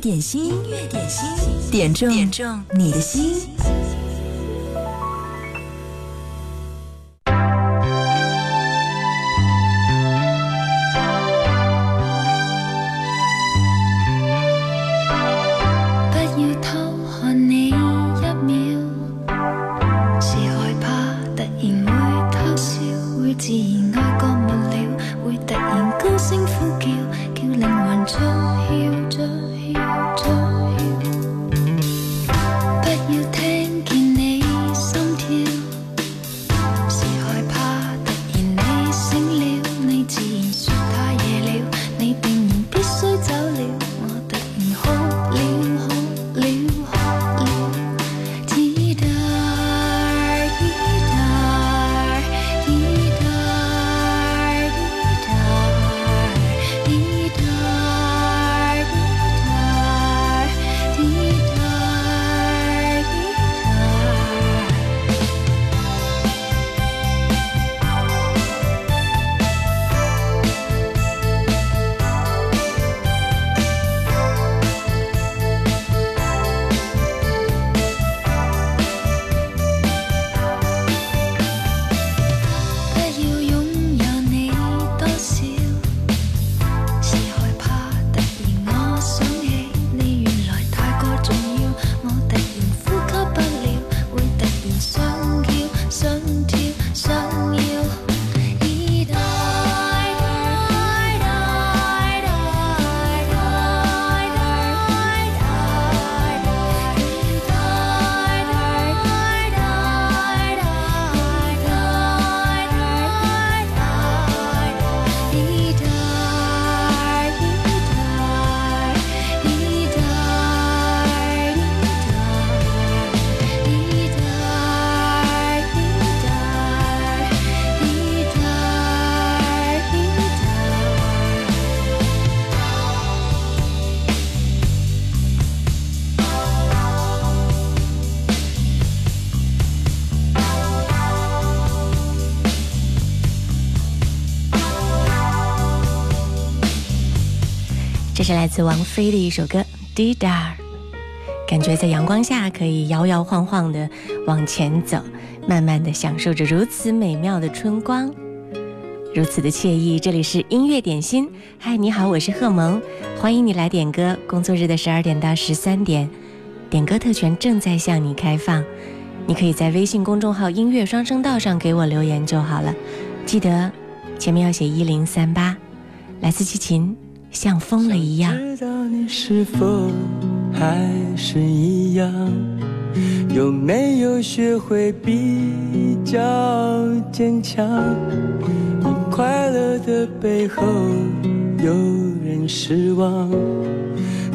点心，音乐点心，点中点中你的心。是来自王菲的一首歌《Didar》，感觉在阳光下可以摇摇晃晃的往前走，慢慢的享受着如此美妙的春光，如此的惬意。这里是音乐点心，嗨，你好，我是贺萌，欢迎你来点歌。工作日的十二点到十三点，点歌特权正在向你开放，你可以在微信公众号“音乐双声道”上给我留言就好了，记得前面要写一零三八。来自齐秦。像疯了一样。知道你是否还是一样有没有学会比较坚强？快乐的背后有人失望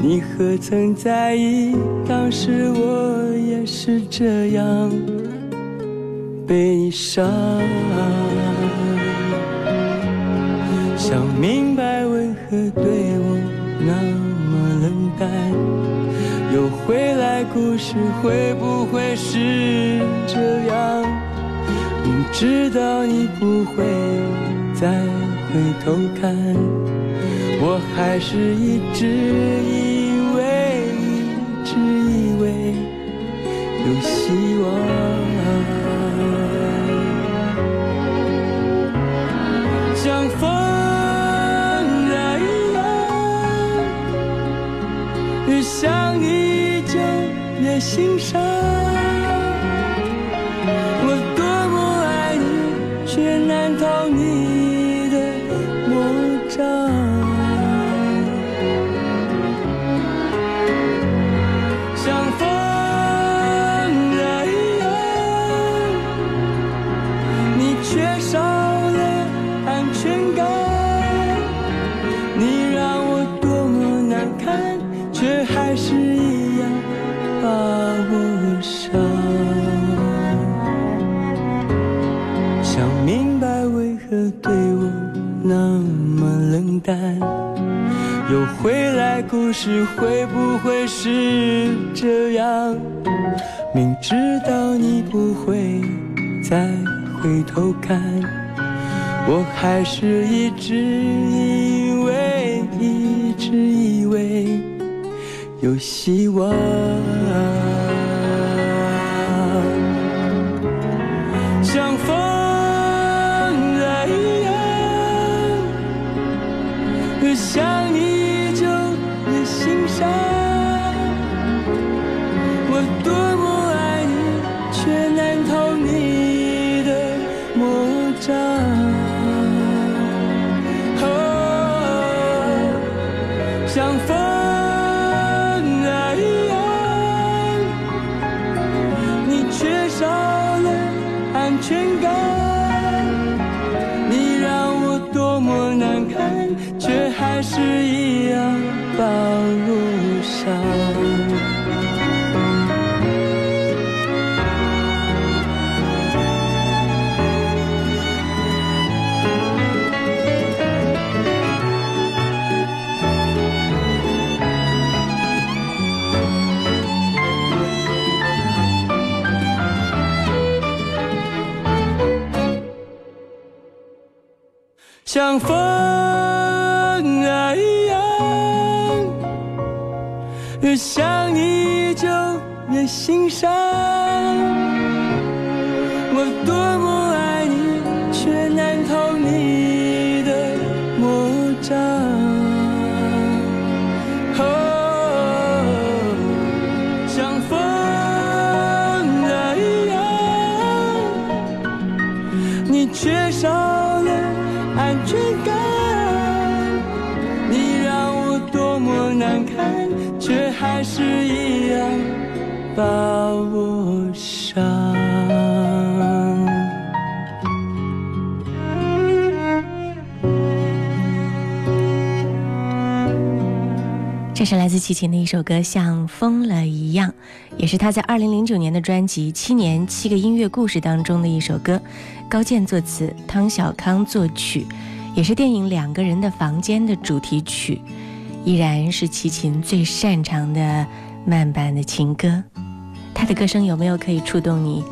你何曾在意当时我也是这样悲伤。想明白对我那么冷淡？又回来故事会不会是这样？明知道你不会再回头看，我还是一直以为，一直以为有希望，心上。未来故事会不会是这样？明知道你不会再回头看，我还是一直以为，一直以为。有希望。像风啊一样，越想你就越心伤。把我伤。这是来自齐秦的一首歌，像疯了一样，也是他在二零零九年的专辑《七年七个音乐故事》当中的一首歌。高健作词，汤小康作曲，也是电影《两个人的房间》的主题曲，依然是齐秦最擅长的慢板的情歌。他的歌声有没有可以触动你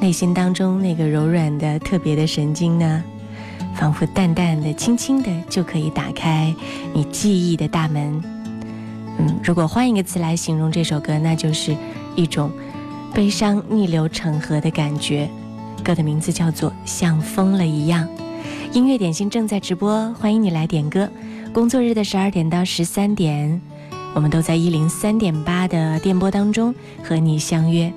内心当中那个柔软的特别的神经呢？仿佛淡淡的、轻轻的就可以打开你记忆的大门。嗯，如果换一个词来形容这首歌，那就是一种悲伤逆流成河的感觉。歌的名字叫做《像疯了一样》，音乐点心正在直播，欢迎你来点歌。工作日的十二点到十三点，我们都在一零三点八的电波当中和你相约。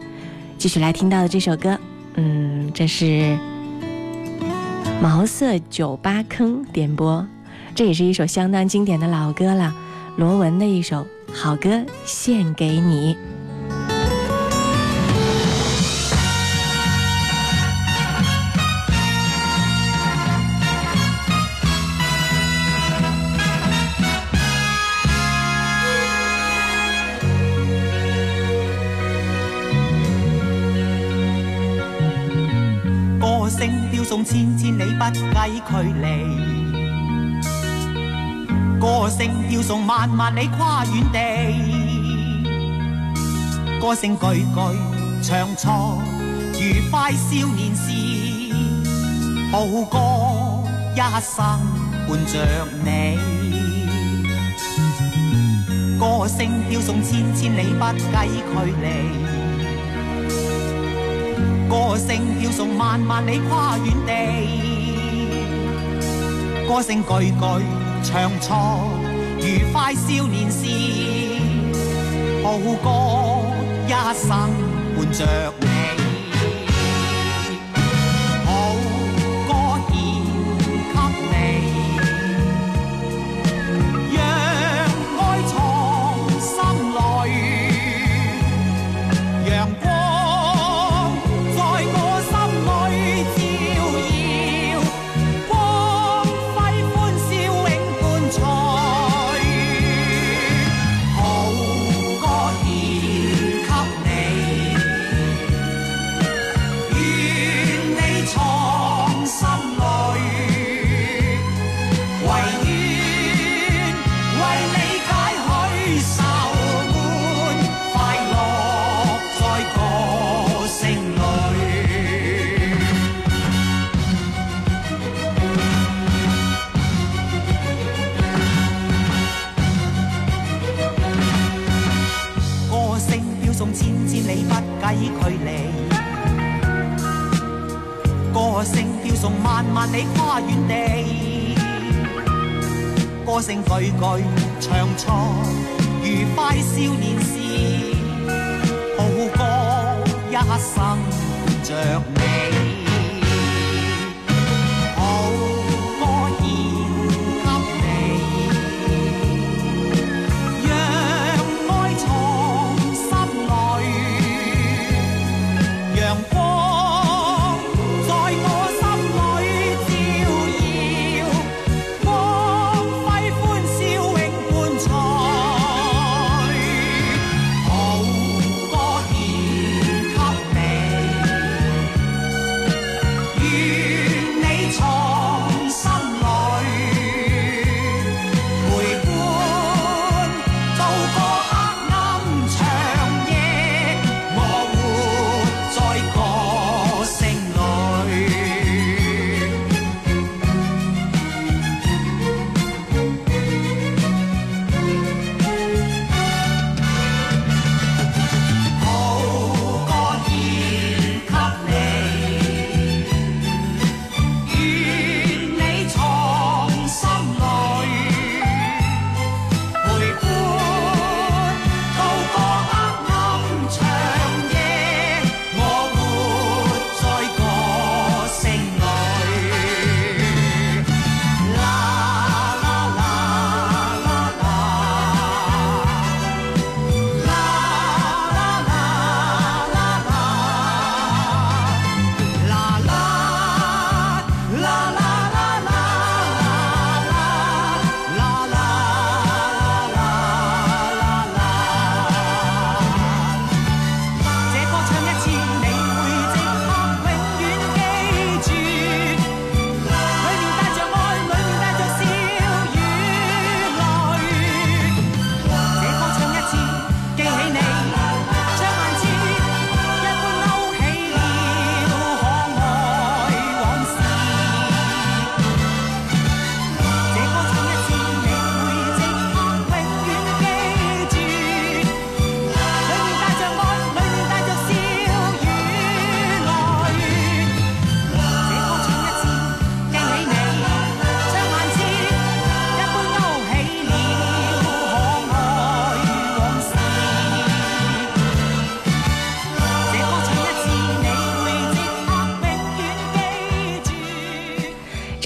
继续来听到的这首歌，嗯，这是毛色酒吧坑点播，这也是一首相当经典的老歌了，罗文的一首好歌，献给你。不计距离，歌声飘送万万里跨远地，歌声句句唱错愉快少年时，好歌一生伴着你，歌声飘送千千里不计距离。歌声飘送万万里跨远地，歌声句句唱错愉快少年时，好歌一生伴着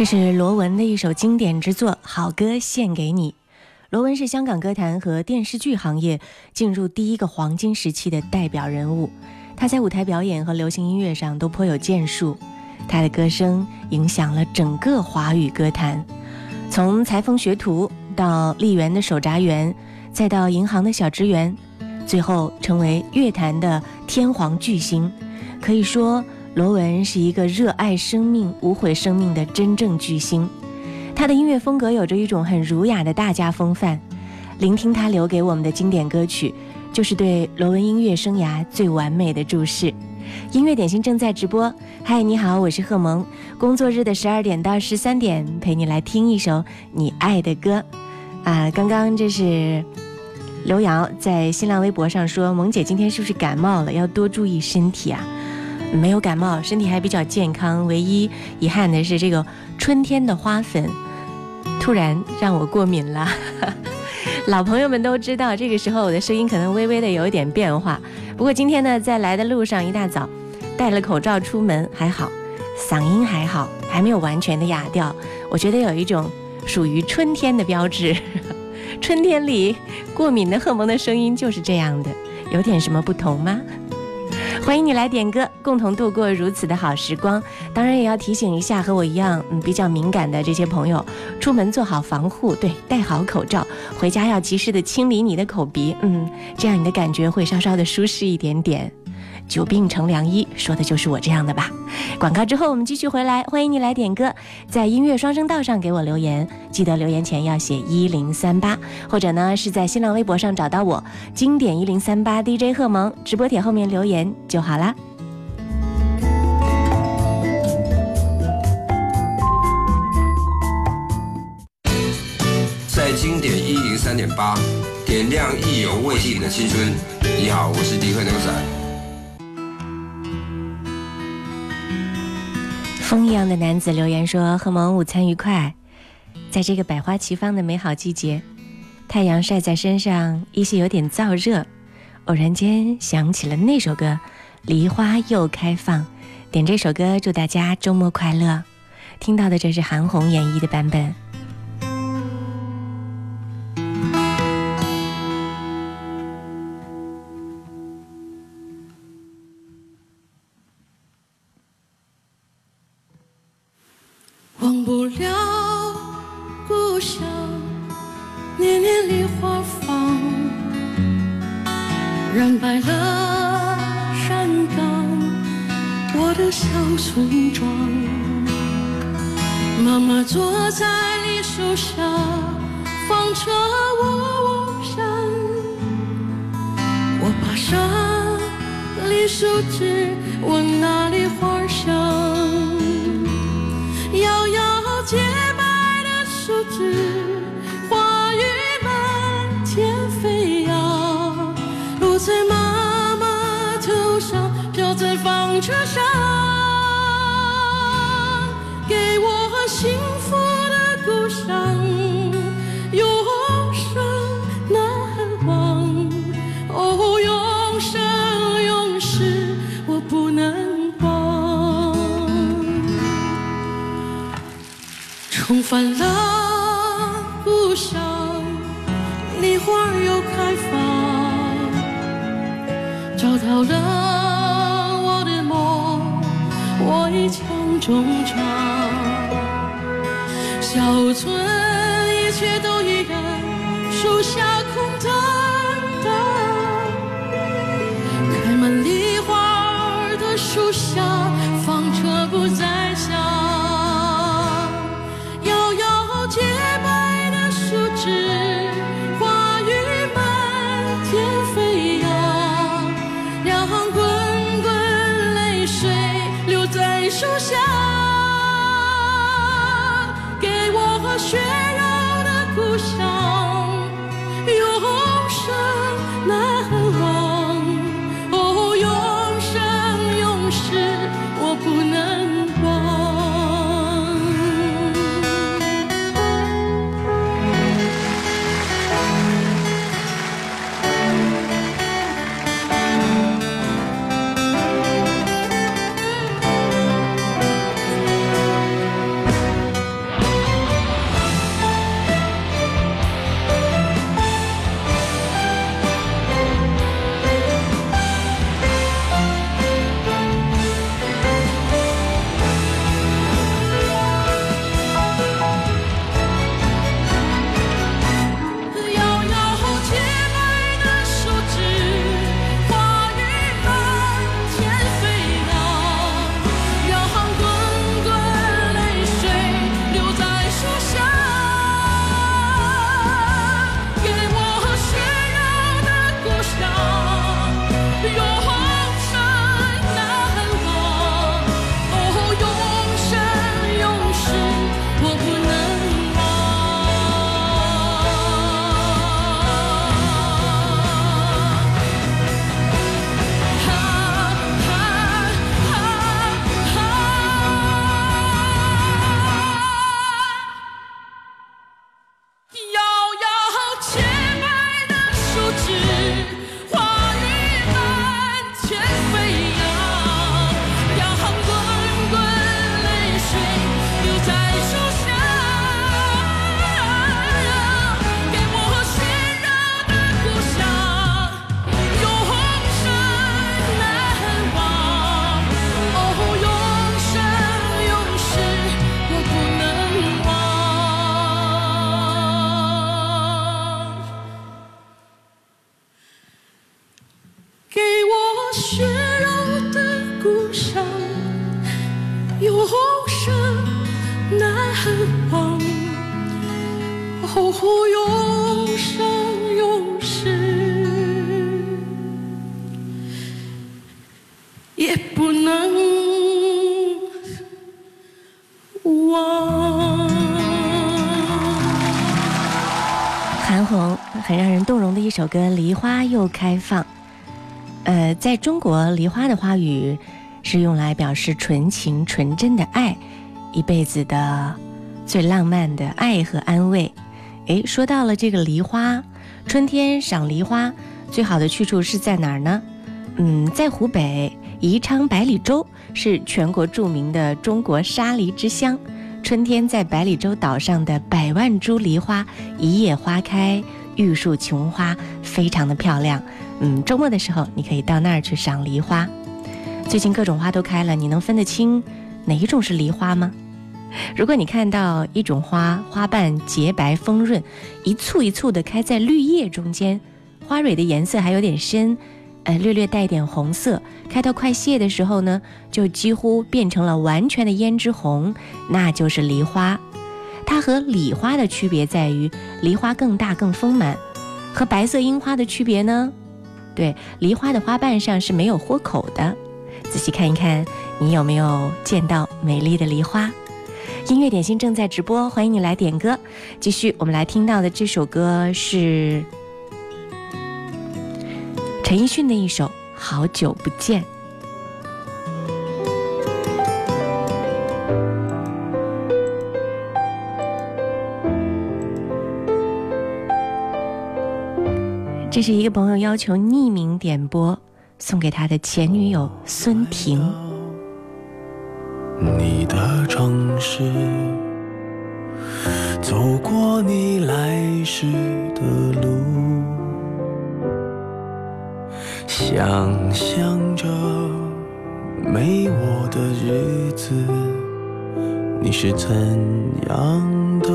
这是罗文的一首经典之作《好歌献给你》。罗文是香港歌坛和电视剧行业进入第一个黄金时期的代表人物，他在舞台表演和流行音乐上都颇有建树，他的歌声影响了整个华语歌坛，从裁缝学徒到丽园的手札员，再到银行的小职员，最后成为乐坛的天皇巨星，可以说。罗文是一个热爱生命、无悔生命的真正巨星，他的音乐风格有着一种很儒雅的大家风范。聆听他留给我们的经典歌曲，就是对罗文音乐生涯最完美的注释。音乐点心正在直播，嗨，你好，我是贺萌。工作日的十二点到十三点，陪你来听一首你爱的歌。啊，刚刚这是刘瑶在新浪微博上说，萌姐今天是不是感冒了？要多注意身体啊。没有感冒，身体还比较健康。唯一遗憾的是，这个春天的花粉突然让我过敏了。老朋友们都知道，这个时候我的声音可能微微的有一点变化。不过今天呢，在来的路上一大早戴了口罩出门，还好，嗓音还好，还没有完全的哑掉。我觉得有一种属于春天的标志。春天里过敏的荷尔蒙的声音就是这样的，有点什么不同吗？欢迎你来点歌，共同度过如此的好时光。当然也要提醒一下和我一样嗯比较敏感的这些朋友，出门做好防护，对，戴好口罩，回家要及时的清理你的口鼻，嗯，这样你的感觉会稍稍的舒适一点点。久病成良医，说的就是我这样的吧。广告之后我们继续回来，欢迎你来点歌，在音乐双声道上给我留言，记得留言前要写一零三八，或者呢是在新浪微博上找到我，经典一零三八 DJ 贺萌，直播帖后面留言就好啦。在经典一零三点八，点亮意犹未尽的青春。你好，我是迪克牛仔。风一样的男子留言说：“贺萌午餐愉快，在这个百花齐放的美好季节，太阳晒在身上，依稀有点燥热。偶然间想起了那首歌《梨花又开放》，点这首歌祝大家周末快乐。听到的这是韩红演绎的版本。”我一腔衷肠。小村一切都依然，树下空荡荡，开满梨花的树下，很让人动容的一首歌《梨花又开放》，呃，在中国，梨花的花语是用来表示纯情纯真的爱，一辈子的最浪漫的爱和安慰。诶，说到了这个梨花，春天赏梨花最好的去处是在哪儿呢？嗯，在湖北宜昌百里洲，是全国著名的中国沙梨之乡。春天在百里洲岛上的百万株梨花一夜花开，玉树琼花，非常的漂亮。嗯，周末的时候你可以到那儿去赏梨花。最近各种花都开了，你能分得清哪一种是梨花吗？如果你看到一种花花瓣洁白丰润，一簇一簇的开在绿叶中间，花蕊的颜色还有点深。呃，略略带点红色，开到快谢的时候呢，就几乎变成了完全的胭脂红，那就是梨花。它和李花的区别在于，梨花更大更丰满。和白色樱花的区别呢？对，梨花的花瓣上是没有豁口的。仔细看一看，你有没有见到美丽的梨花？音乐点心正在直播，欢迎你来点歌。继续，我们来听到的这首歌是。陈奕迅的一首《好久不见》，这是一个朋友要求匿名点播，送给他的前女友孙婷。你的城市，走过你来时的路。想象着没我的日子，你是怎样的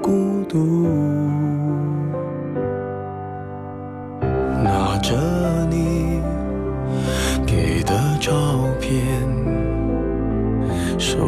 孤独？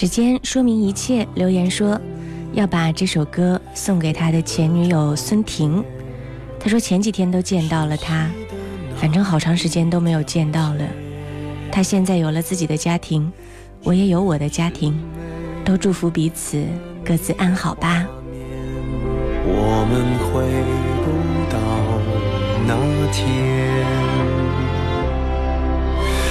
时间说明一切。留言说要把这首歌送给他的前女友孙婷。他说前几天都见到了他，反正好长时间都没有见到了。他现在有了自己的家庭，我也有我的家庭，都祝福彼此各自安好吧。我们回不到那天，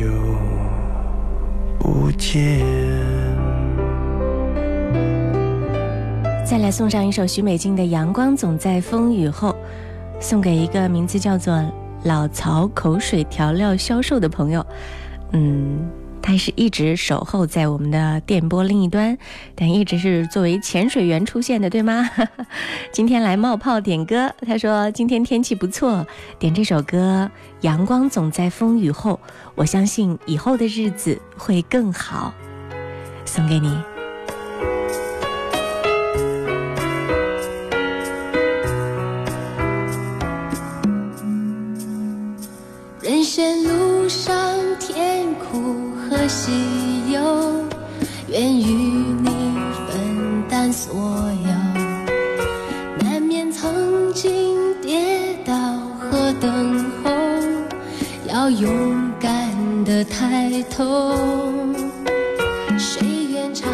久不见。再来送上一首许美静的《阳光总在风雨后》，送给一个名字叫做老曹口水调料销售的朋友。嗯，他是一直守候在我们的电波另一端，但一直是作为潜水员出现的，对吗？今天来冒泡点歌，他说今天天气不错，点这首歌《阳光总在风雨后》，我相信以后的日子会更好，送给你。喜忧，愿与你分担所有。难免曾经跌倒和等候，要勇敢的抬头。谁愿尝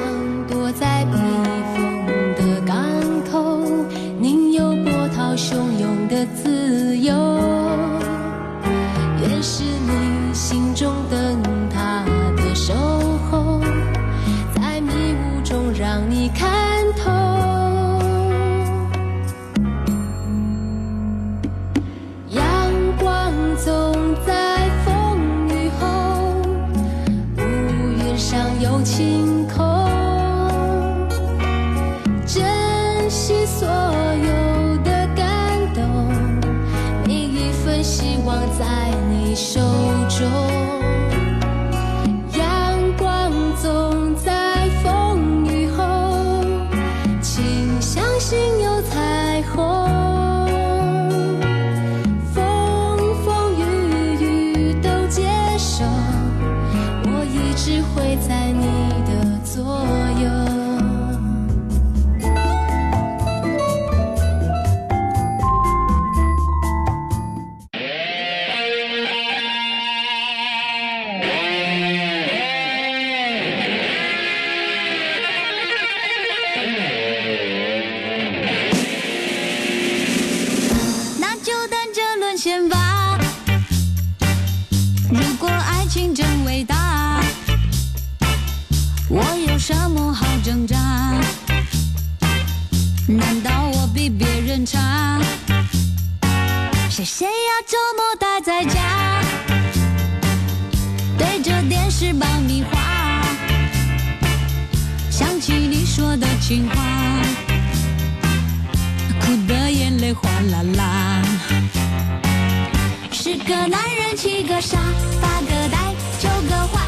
别人差？谁谁要周末待在家，对着电视爆米花，想起你说的情话。哭的眼泪哗啦啦。十个男人七个傻，八个呆，九个坏，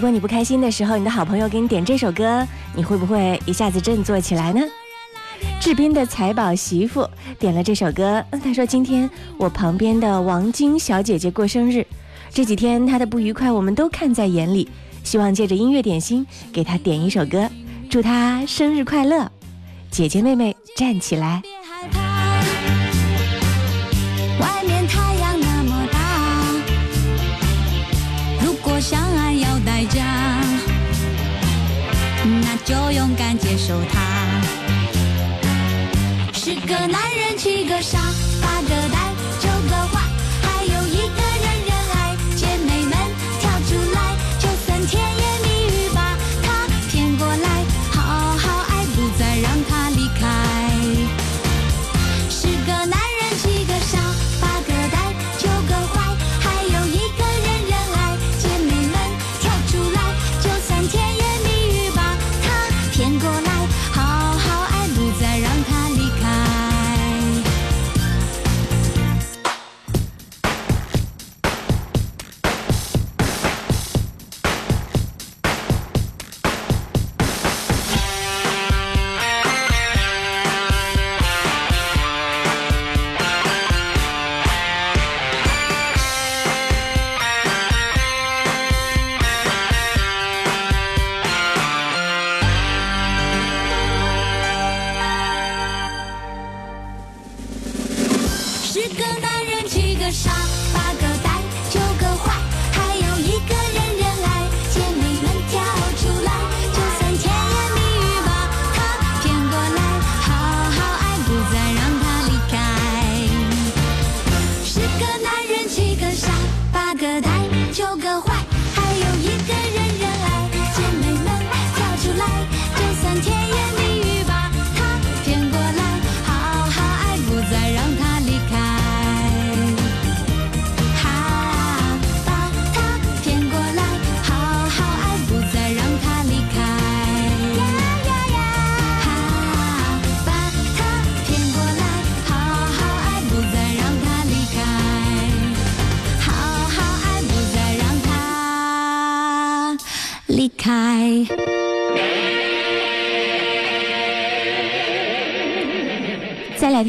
如果你不开心的时候，你的好朋友给你点这首歌，你会不会一下子振作起来呢？志斌的财宝媳妇点了这首歌，他说今天我旁边的王晶小姐姐过生日，这几天她的不愉快我们都看在眼里，希望借着音乐点心给她点一首歌，祝她生日快乐，姐姐妹妹站起来。十个男人七个傻，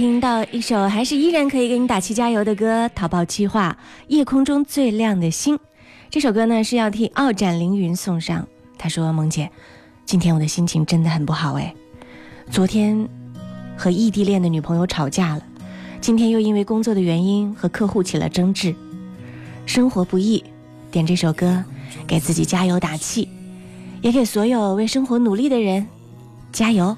听到一首还是依然可以给你打气加油的歌，《淘宝计划》夜空中最亮的星。这首歌呢是要替傲展凌云送上。他说：“萌姐，今天我的心情真的很不好哎，昨天和异地恋的女朋友吵架了，今天又因为工作的原因和客户起了争执，生活不易。点这首歌给自己加油打气，也给所有为生活努力的人加油。”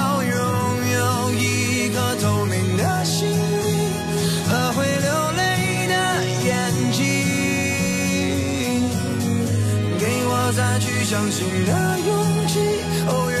再去相信的勇气。哦，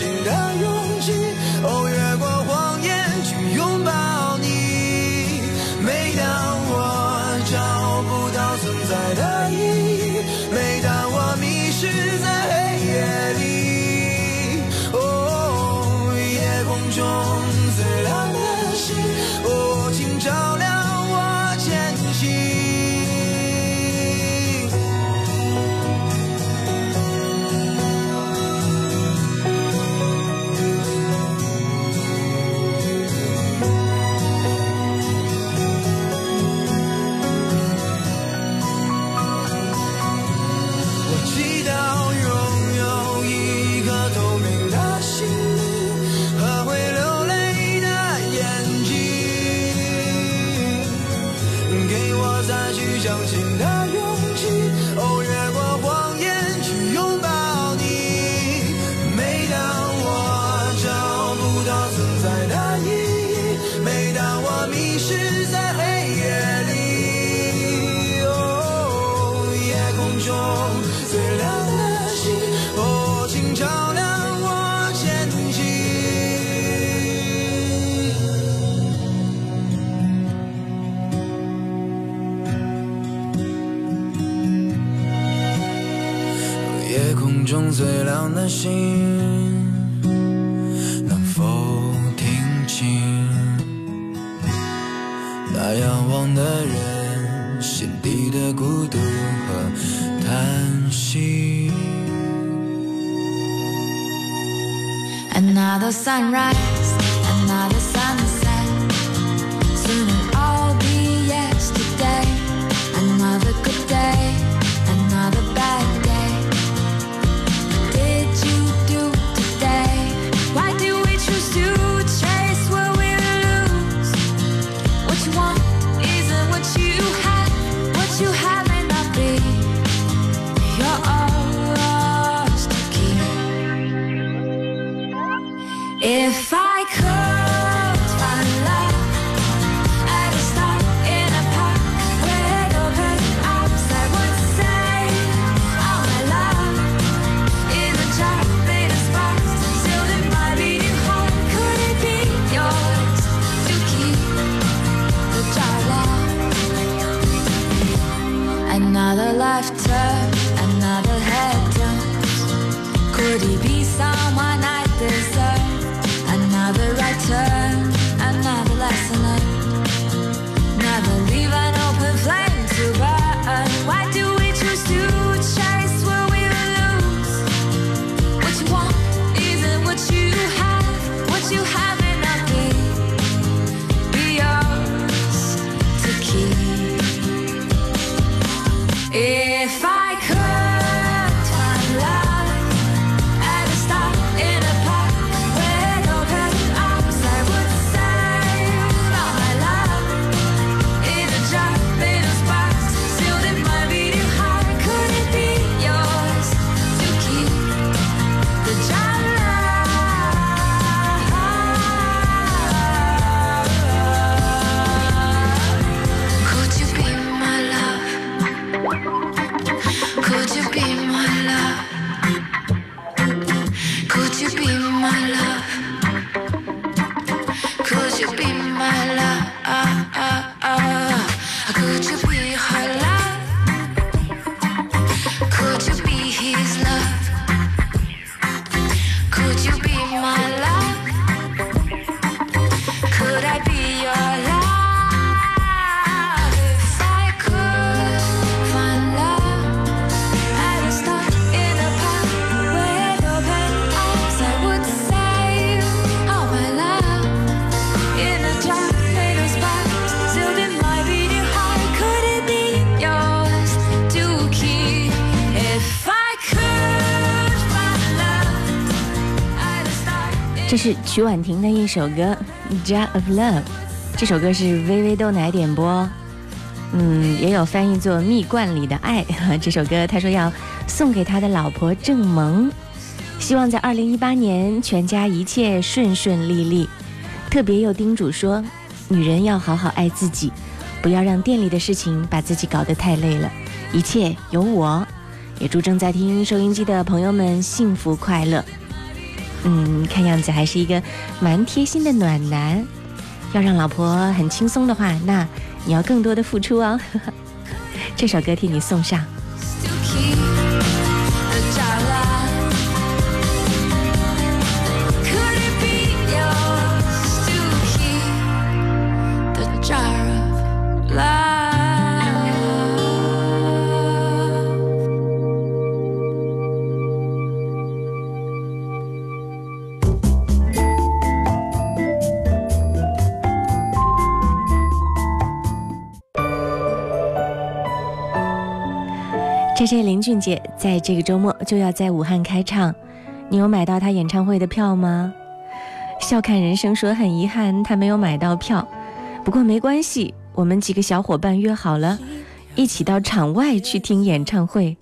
竟然。心，能否听清？那仰望的人心底的孤独和叹息？Another sunrise, 徐婉婷的一首歌《Jar of Love》，这首歌是微微豆奶点播，嗯，也有翻译作《蜜罐里的爱》。这首歌他说要送给他的老婆郑萌，希望在二零一八年全家一切顺顺利利。特别又叮嘱说，女人要好好爱自己，不要让店里的事情把自己搞得太累了，一切有我。也祝正在听收音机的朋友们幸福快乐。嗯，看样子还是一个蛮贴心的暖男。要让老婆很轻松的话，那你要更多的付出哦。这首歌替你送上。林俊杰在这个周末就要在武汉开唱，你有买到他演唱会的票吗？笑看人生说很遗憾他没有买到票，不过没关系，我们几个小伙伴约好了，一起到场外去听演唱会，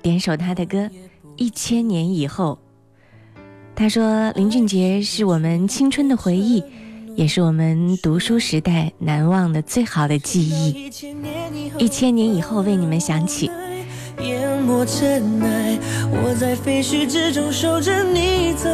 点首他的歌《一千年以后》。他说林俊杰是我们青春的回忆，也是我们读书时代难忘的最好的记忆。一千年以后为你们响起。淹没尘埃，我在废墟之中守着你走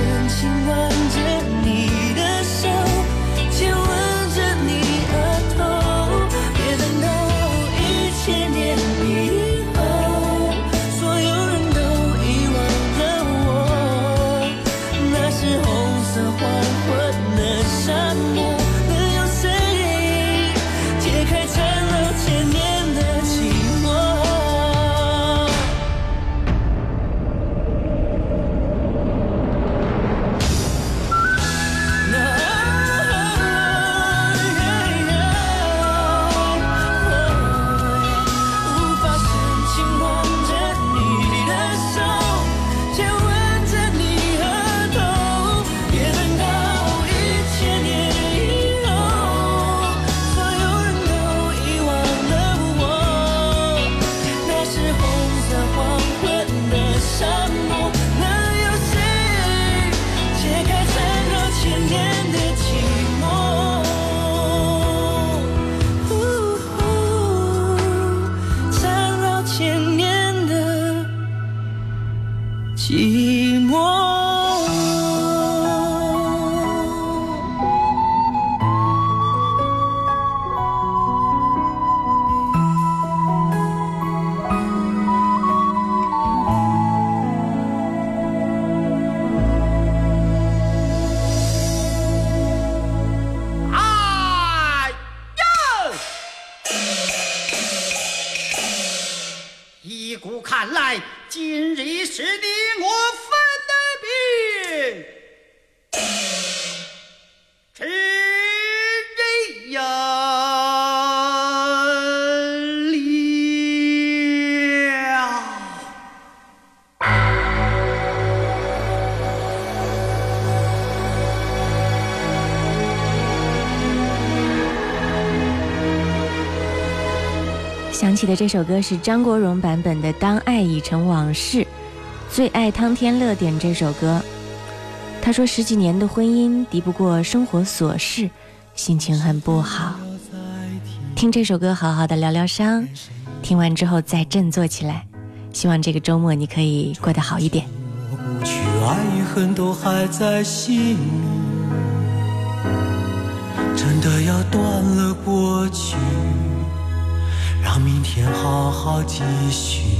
深情望着你。是你我分的别。迟日了。响起的这首歌是张国荣版本的《当爱已成往事》，最爱汤天乐点这首歌。他说十几年的婚姻敌不过生活琐事，心情很不好。听这首歌，好好的疗疗伤，听完之后再振作起来。希望这个周末你可以过得好一点。爱与恨都还在心里，真的要断了过去，让明天好好继续。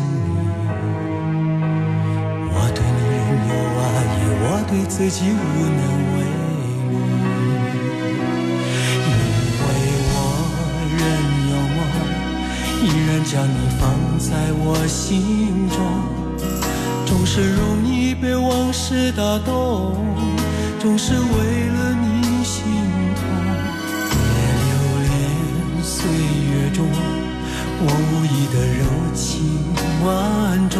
你仍有爱意，我对自己无能为力。因为我仍有梦，依然将你放在我心中。总是容易被往事打动，总是为了你心痛。别留恋岁月中我无意的柔情万种。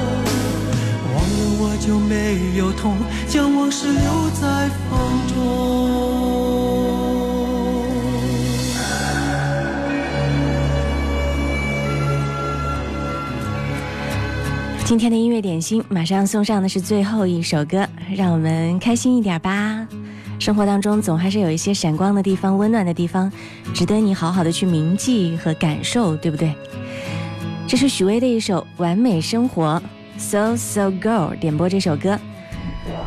我就没有痛，将往事留在风中。今天的音乐点心马上送上的是最后一首歌，让我们开心一点吧。生活当中总还是有一些闪光的地方、温暖的地方，值得你好好的去铭记和感受，对不对？这是许巍的一首《完美生活》，So So Girl 点播这首歌。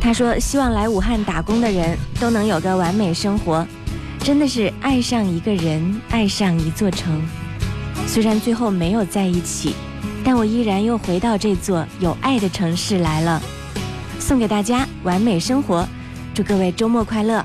他说：“希望来武汉打工的人都能有个完美生活，真的是爱上一个人，爱上一座城。虽然最后没有在一起。”但我依然又回到这座有爱的城市来了，送给大家完美生活，祝各位周末快乐。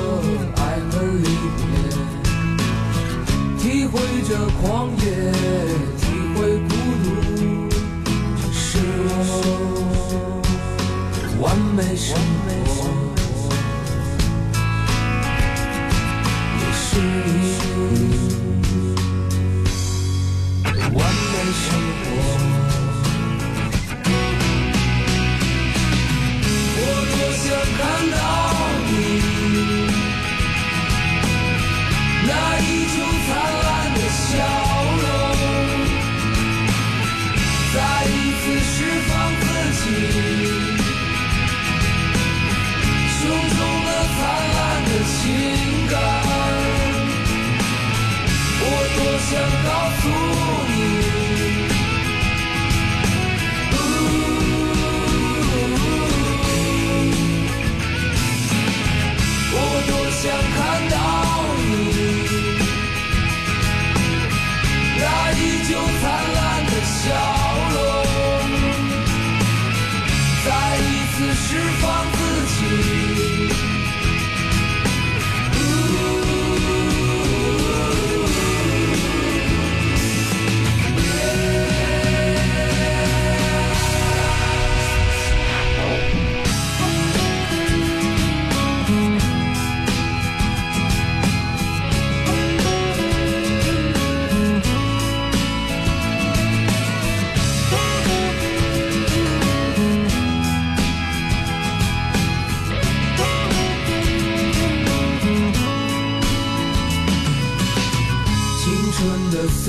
会这狂野，体会孤独，这是我完美生活。是你完美生活。我多想看到我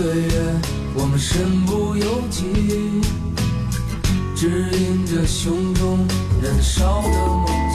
岁月，我们身不由己，指引着胸中燃烧的梦。